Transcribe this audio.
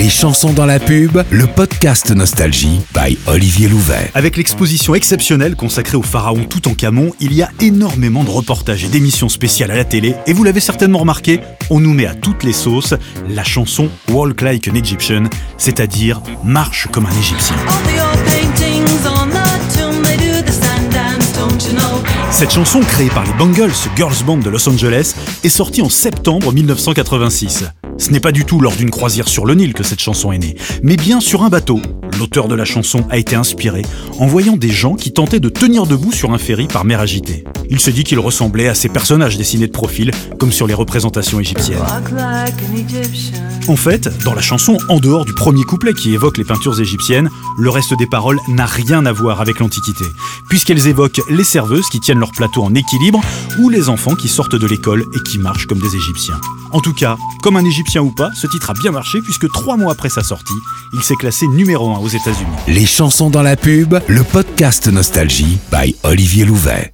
Les chansons dans la pub, le podcast Nostalgie by Olivier Louvet. Avec l'exposition exceptionnelle consacrée au pharaon Toutankhamon, il y a énormément de reportages et d'émissions spéciales à la télé, et vous l'avez certainement remarqué, on nous met à toutes les sauces la chanson Walk Like an Egyptian, c'est-à-dire Marche comme un Égyptien. Cette chanson, créée par les Bangles, Girls Band de Los Angeles, est sortie en septembre 1986. Ce n'est pas du tout lors d'une croisière sur le Nil que cette chanson est née, mais bien sur un bateau. L'auteur de la chanson a été inspiré en voyant des gens qui tentaient de tenir debout sur un ferry par mer agitée. Il se dit qu'il ressemblait à ces personnages dessinés de profil, comme sur les représentations égyptiennes. En fait, dans la chanson, en dehors du premier couplet qui évoque les peintures égyptiennes, le reste des paroles n'a rien à voir avec l'Antiquité, puisqu'elles évoquent les serveuses qui tiennent leur plateau en équilibre ou les enfants qui sortent de l'école et qui marchent comme des Égyptiens. En tout cas, comme un Égyptien ou pas, ce titre a bien marché puisque trois mois après sa sortie, il s'est classé numéro 1 aux Les chansons dans la pub, le podcast Nostalgie by Olivier Louvet.